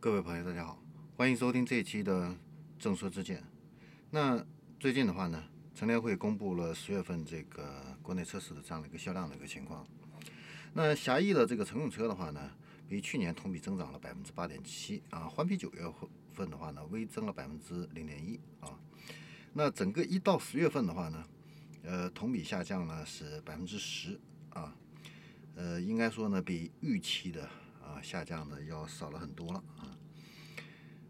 各位朋友，大家好，欢迎收听这一期的正说之见。那最近的话呢，乘联会公布了十月份这个国内车市的这样的一个销量的一个情况。那狭义的这个乘用车的话呢，比去年同比增长了百分之八点七啊，环比九月份的话呢，微增了百分之零点一啊。那整个一到十月份的话呢，呃，同比下降呢是百分之十啊，呃，应该说呢，比预期的下降的要少了很多了啊。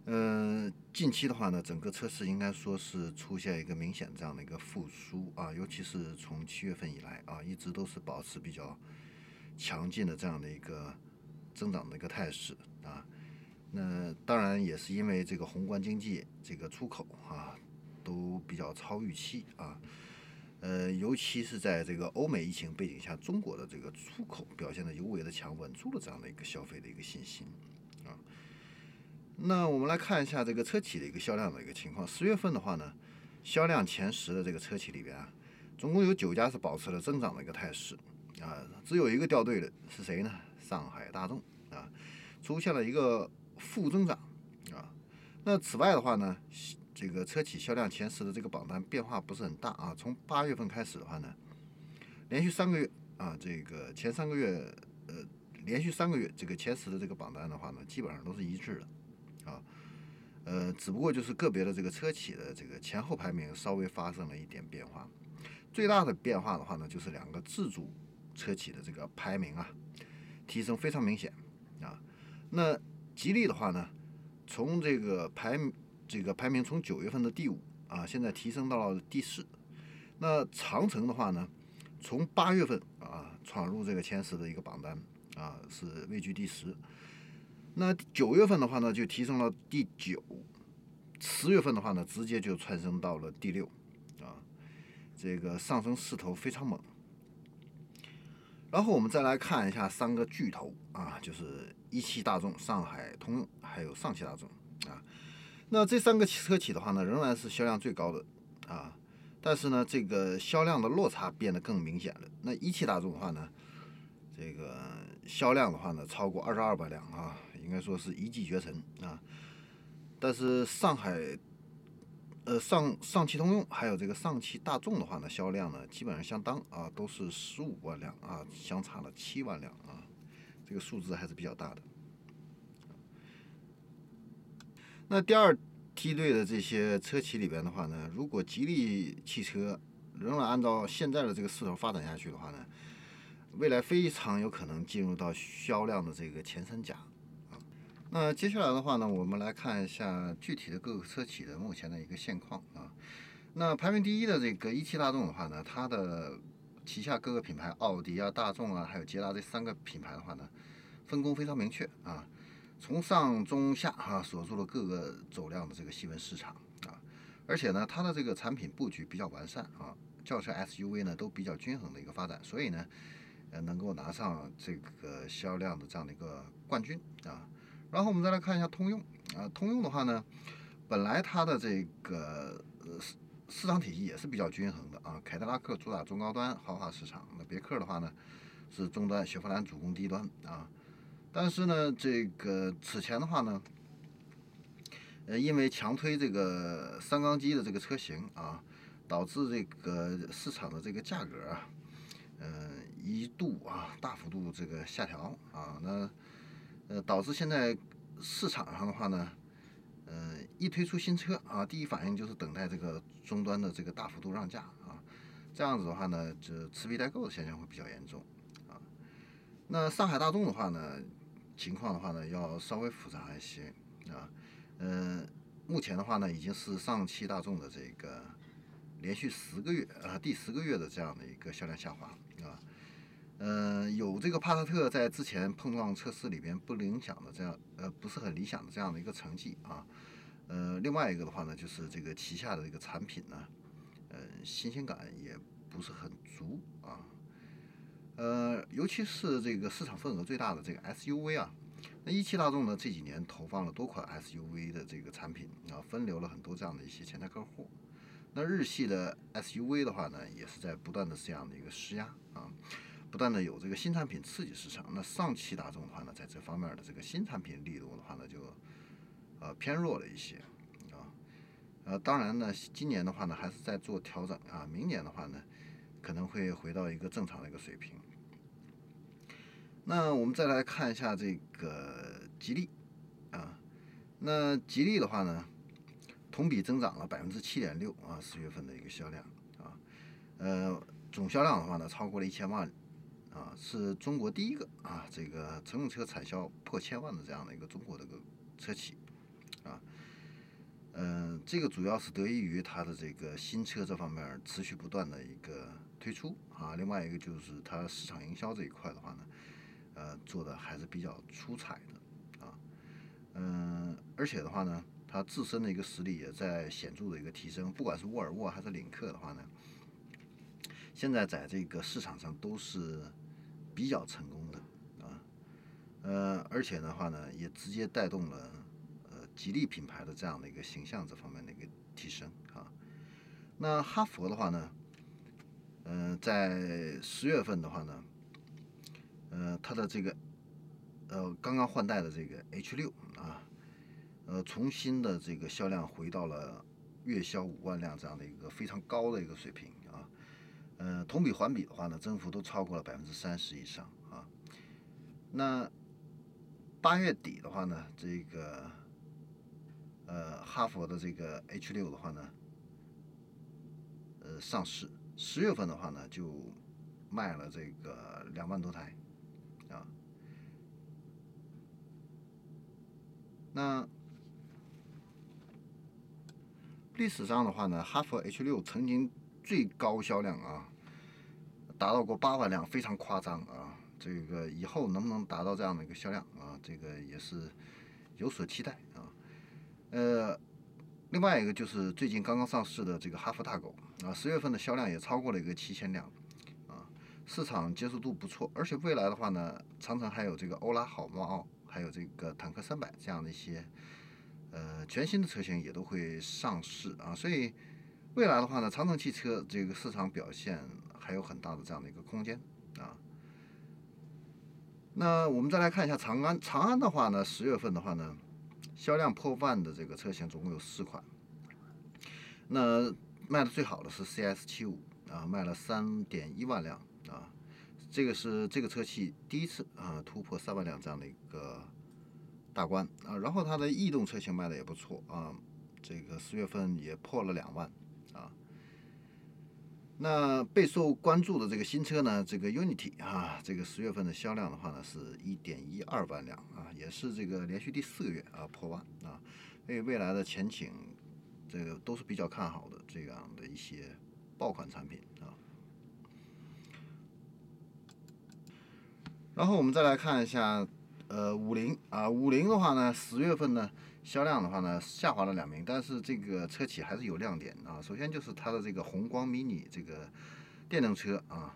呃，近期的话呢，整个车市应该说是出现一个明显这样的一个复苏啊，尤其是从七月份以来啊，一直都是保持比较强劲的这样的一个增长的一个态势啊。那当然也是因为这个宏观经济这个出口啊都比较超预期啊，呃，尤其是在这个欧美疫情背景下，中国的这个出口表现的尤为的强，稳住了这样的一个消费的一个信心啊。那我们来看一下这个车企的一个销量的一个情况。十月份的话呢，销量前十的这个车企里边啊，总共有九家是保持了增长的一个态势啊，只有一个掉队的是谁呢？上海大众啊，出现了一个负增长啊。那此外的话呢，这个车企销量前十的这个榜单变化不是很大啊。从八月份开始的话呢，连续三个月啊，这个前三个月呃，连续三个月这个前十的这个榜单的话呢，基本上都是一致的。啊，呃，只不过就是个别的这个车企的这个前后排名稍微发生了一点变化，最大的变化的话呢，就是两个自主车企的这个排名啊，提升非常明显啊。那吉利的话呢，从这个排这个排名从九月份的第五啊，现在提升到了第四。那长城的话呢，从八月份啊闯入这个前十的一个榜单啊，是位居第十。那九月份的话呢，就提升了第九；十月份的话呢，直接就窜升到了第六，啊，这个上升势头非常猛。然后我们再来看一下三个巨头啊，就是一汽大众、上海通用还有上汽大众啊。那这三个车企的话呢，仍然是销量最高的啊，但是呢，这个销量的落差变得更明显了。那一汽大众的话呢，这个销量的话呢，超过二十二万辆啊。应该说是一骑绝尘啊，但是上海，呃上上汽通用还有这个上汽大众的话呢，销量呢基本上相当啊，都是十五万辆啊，相差了七万辆啊，这个数字还是比较大的。那第二梯队的这些车企里边的话呢，如果吉利汽车仍然按照现在的这个势头发展下去的话呢，未来非常有可能进入到销量的这个前三甲啊。那接下来的话呢，我们来看一下具体的各个车企的目前的一个现况啊。那排名第一的这个一汽大众的话呢，它的旗下各个品牌，奥迪啊、大众啊，还有捷达这三个品牌的话呢，分工非常明确啊，从上中下啊锁住了各个走量的这个细分市场啊，而且呢，它的这个产品布局比较完善啊，轿车 SUV 呢都比较均衡的一个发展，所以呢，呃，能够拿上这个销量的这样的一个冠军啊。然后我们再来看一下通用啊，通用的话呢，本来它的这个呃市市场体系也是比较均衡的啊。凯迪拉克主打中高端豪华市场，那别克的话呢是中端，雪佛兰主攻低端啊。但是呢，这个此前的话呢，呃，因为强推这个三缸机的这个车型啊，导致这个市场的这个价格啊，呃，一度啊大幅度这个下调啊，那。呃，导致现在市场上的话呢，呃，一推出新车啊，第一反应就是等待这个终端的这个大幅度让价啊，这样子的话呢，就持币待购的现象会比较严重啊。那上海大众的话呢，情况的话呢，要稍微复杂一些啊。嗯，目前的话呢，已经是上汽大众的这个连续十个月啊，第十个月的这样的一个销量下滑啊。呃，有这个帕萨特在之前碰撞测试里边不理想的这样，呃，不是很理想的这样的一个成绩啊。呃，另外一个的话呢，就是这个旗下的这个产品呢，呃，新鲜感也不是很足啊。呃，尤其是这个市场份额最大的这个 SUV 啊，那一汽大众呢这几年投放了多款 SUV 的这个产品啊，分流了很多这样的一些潜在客户。那日系的 SUV 的话呢，也是在不断的这样的一个施压啊。不断的有这个新产品刺激市场。那上汽大众的话呢，在这方面的这个新产品力度的话呢，就呃偏弱了一些啊。呃，当然呢，今年的话呢，还是在做调整啊。明年的话呢，可能会回到一个正常的一个水平。那我们再来看一下这个吉利啊，那吉利的话呢，同比增长了百分之七点六啊，四月份的一个销量啊，呃。总销量的话呢，超过了一千万，啊，是中国第一个啊，这个乘用车产销破千万的这样的一个中国的个车企，啊，嗯，这个主要是得益于它的这个新车这方面持续不断的一个推出啊，另外一个就是它市场营销这一块的话呢，呃，做的还是比较出彩的啊，嗯，而且的话呢，它自身的一个实力也在显著的一个提升，不管是沃尔沃还是领克的话呢。现在在这个市场上都是比较成功的啊，呃，而且的话呢，也直接带动了呃吉利品牌的这样的一个形象这方面的一个提升啊。那哈佛的话呢，嗯，在十月份的话呢，呃，它的这个呃刚刚换代的这个 H 六啊，呃，重新的这个销量回到了月销五万辆这样的一个非常高的一个水平啊。呃，同比环比的话呢，增幅都超过了百分之三十以上啊。那八月底的话呢，这个呃哈佛的这个 H 六的话呢，呃上市，十月份的话呢就卖了这个两万多台啊。那历史上的话呢，哈佛 H 六曾经。最高销量啊，达到过八万辆，非常夸张啊！这个以后能不能达到这样的一个销量啊？这个也是有所期待啊。呃，另外一个就是最近刚刚上市的这个哈弗大狗啊，十月份的销量也超过了一个七千辆，市场接受度不错。而且未来的话呢，长城还有这个欧拉好猫，还有这个坦克三百这样的一些呃全新的车型也都会上市啊，所以。未来的话呢，长城汽车这个市场表现还有很大的这样的一个空间啊。那我们再来看一下长安，长安的话呢，十月份的话呢，销量破万的这个车型总共有四款。那卖的最好的是 CS 七五啊，卖了三点一万辆，这个是这个车企第一次啊突破三万辆这样的一个大关啊。然后它的逸动车型卖的也不错啊，这个十月份也破了两万啊。那备受关注的这个新车呢，这个 Unity 啊，这个十月份的销量的话呢，是一点一二万辆啊，也是这个连续第四个月啊破万啊，所以未来的前景，这个都是比较看好的这样的一些爆款产品啊。然后我们再来看一下，呃，五菱啊，五菱的话呢，十月份呢。销量的话呢，下滑了两名，但是这个车企还是有亮点啊。首先就是它的这个宏光 mini 这个电动车啊，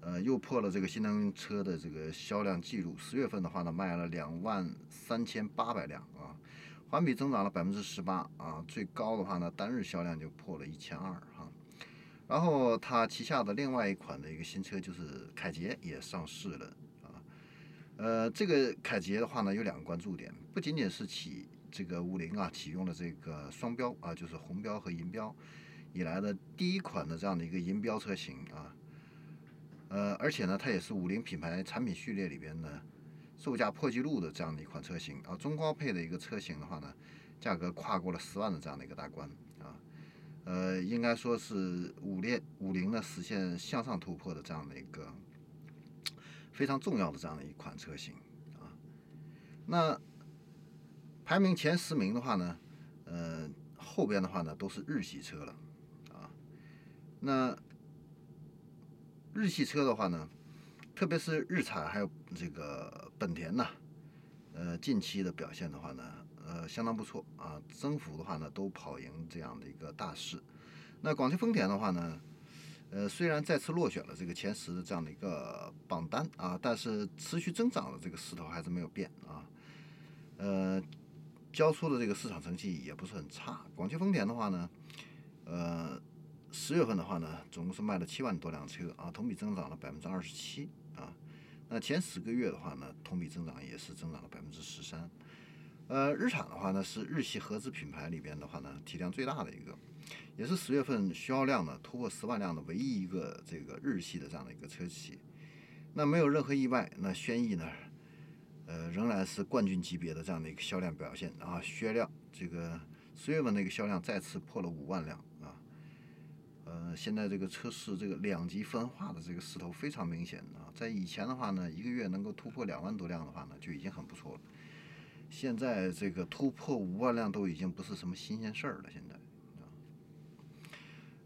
呃，又破了这个新能源车的这个销量记录。十月份的话呢，卖了两万三千八百辆啊，环比增长了百分之十八啊。最高的话呢，单日销量就破了一千二哈。然后它旗下的另外一款的一个新车就是凯捷也上市了。呃，这个凯捷的话呢，有两个关注点，不仅仅是启这个五菱啊，启用了这个双标啊，就是红标和银标以来的第一款的这样的一个银标车型啊，呃，而且呢，它也是五菱品牌产品序列里边呢售价破纪录的这样的一款车型啊，中高配的一个车型的话呢，价格跨过了十万的这样的一个大关啊，呃，应该说是五列五菱呢实现向上突破的这样的一个非常重要的这样的一款车型啊，那。排名前十名的话呢，呃，后边的话呢都是日系车了，啊，那日系车的话呢，特别是日产还有这个本田呐，呃，近期的表现的话呢，呃，相当不错啊，增幅的话呢都跑赢这样的一个大势。那广汽丰田的话呢，呃，虽然再次落选了这个前十的这样的一个榜单啊，但是持续增长的这个势头还是没有变啊，呃。交出的这个市场成绩也不是很差。广汽丰田的话呢，呃，十月份的话呢，总共是卖了七万多辆车啊，同比增长了百分之二十七啊。那前十个月的话呢，同比增长也是增长了百分之十三。呃，日产的话呢，是日系合资品牌里边的话呢，体量最大的一个，也是十月份销量呢突破十万辆的唯一一个这个日系的这样的一个车企。那没有任何意外，那轩逸呢，呃，仍然是冠军级别的这样的一个销量表现啊，销量这个十月份那个销量再次破了五万辆啊。呃，现在这个车市这个两极分化的这个势头非常明显啊，在以前的话呢，一个月能够突破两万多辆的话呢，就已经很不错了。现在这个突破五万辆都已经不是什么新鲜事儿了。现在，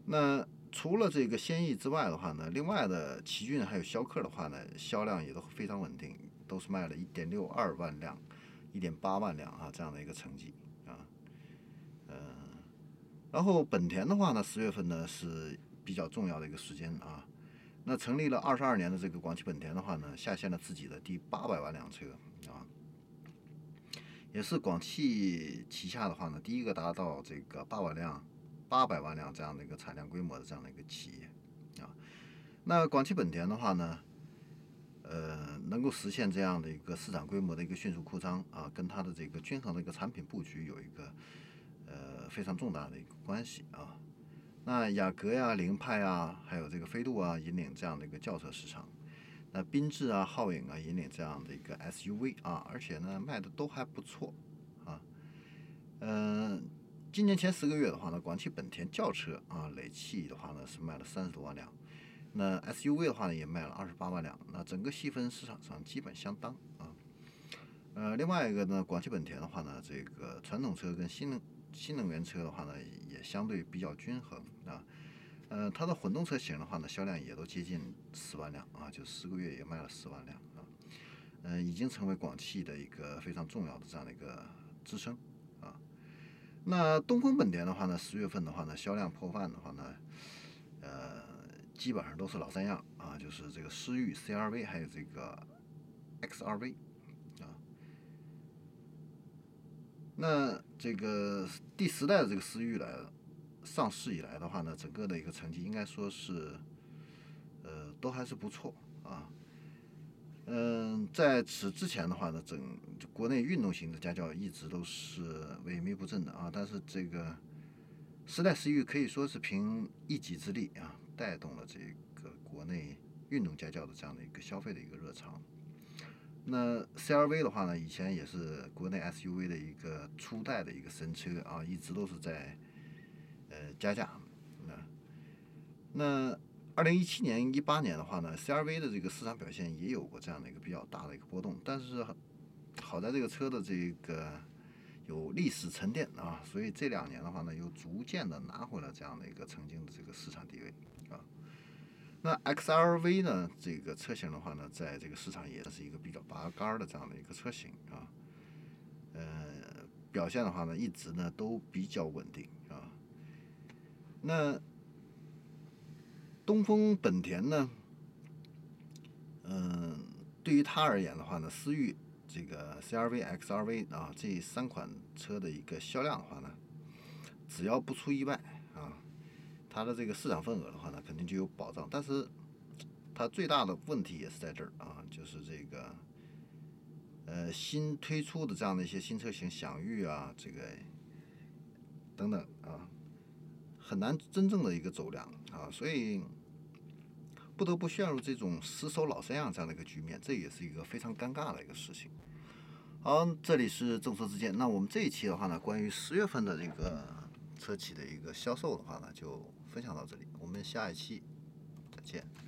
那除了这个轩逸之外的话呢，另外的奇骏还有逍客的话呢，销量也都非常稳定，都是卖了一点六二万辆、一点八万辆啊这样的一个成绩啊。嗯，然后本田的话呢，十月份呢是比较重要的一个时间啊。那成立了二十二年的这个广汽本田的话呢，下线了自己的第八百万辆车啊。也是广汽旗下的话呢，第一个达到这个八百辆、八百万辆这样的一个产量规模的这样的一个企业啊。那广汽本田的话呢，呃，能够实现这样的一个市场规模的一个迅速扩张啊，跟它的这个均衡的一个产品布局有一个呃非常重大的一个关系啊。那雅阁呀、凌派啊，还有这个飞度啊，引领这样的一个轿车市场。那缤智啊、皓影啊引领这样的一个 SUV 啊，而且呢卖的都还不错。今年前十个月的话呢，广汽本田轿车啊累计的话呢是卖了三十多万辆，那 SUV 的话呢也卖了二十八万辆，那整个细分市场上基本相当啊。呃，另外一个呢，广汽本田的话呢，这个传统车跟新能新能源车的话呢也相对比较均衡啊。呃，它的混动车型的话呢，销量也都接近十万辆啊，就十个月也卖了十万辆啊，嗯，已经成为广汽的一个非常重要的这样的一个支撑。那东风本田的话呢，十月份的话呢，销量破万的话呢，呃，基本上都是老三样啊，就是这个思域、CRV 还有这个 XRV 啊。那这个第十代的这个思域来。上市以来的话呢，整个的一个成绩应该说是，呃，都还是不错啊。嗯，在此之前的话呢，整国内运动型的家轿一直都是萎靡不振的啊。但是这个时代思域可以说是凭一己之力啊，带动了这个国内运动家轿的这样的一个消费的一个热潮。那 CRV 的话呢，以前也是国内 SUV 的一个初代的一个神车啊，一直都是在。呃，加价，那那二零一七年、一八年的话呢，CRV 的这个市场表现也有过这样的一个比较大的一个波动，但是好在这个车的这个有历史沉淀啊，所以这两年的话呢，又逐渐的拿回了这样的一个曾经的这个市场地位啊。那 XRV 呢，这个车型的话呢，在这个市场也是一个比较拔杆的这样的一个车型啊，呃，表现的话呢，一直呢都比较稳定啊。那东风本田呢？嗯，对于它而言的话呢，思域、这个 CRV、XRV 啊这三款车的一个销量的话呢，只要不出意外啊，它的这个市场份额的话呢，肯定就有保障。但是它最大的问题也是在这儿啊，就是这个呃新推出的这样的一些新车型，享域啊，这个等等啊。很难真正的一个走量啊，所以不得不陷入这种死守老三样这样的一个局面，这也是一个非常尴尬的一个事情。好，这里是政策之见。那我们这一期的话呢，关于十月份的这个车企的一个销售的话呢，就分享到这里。我们下一期再见。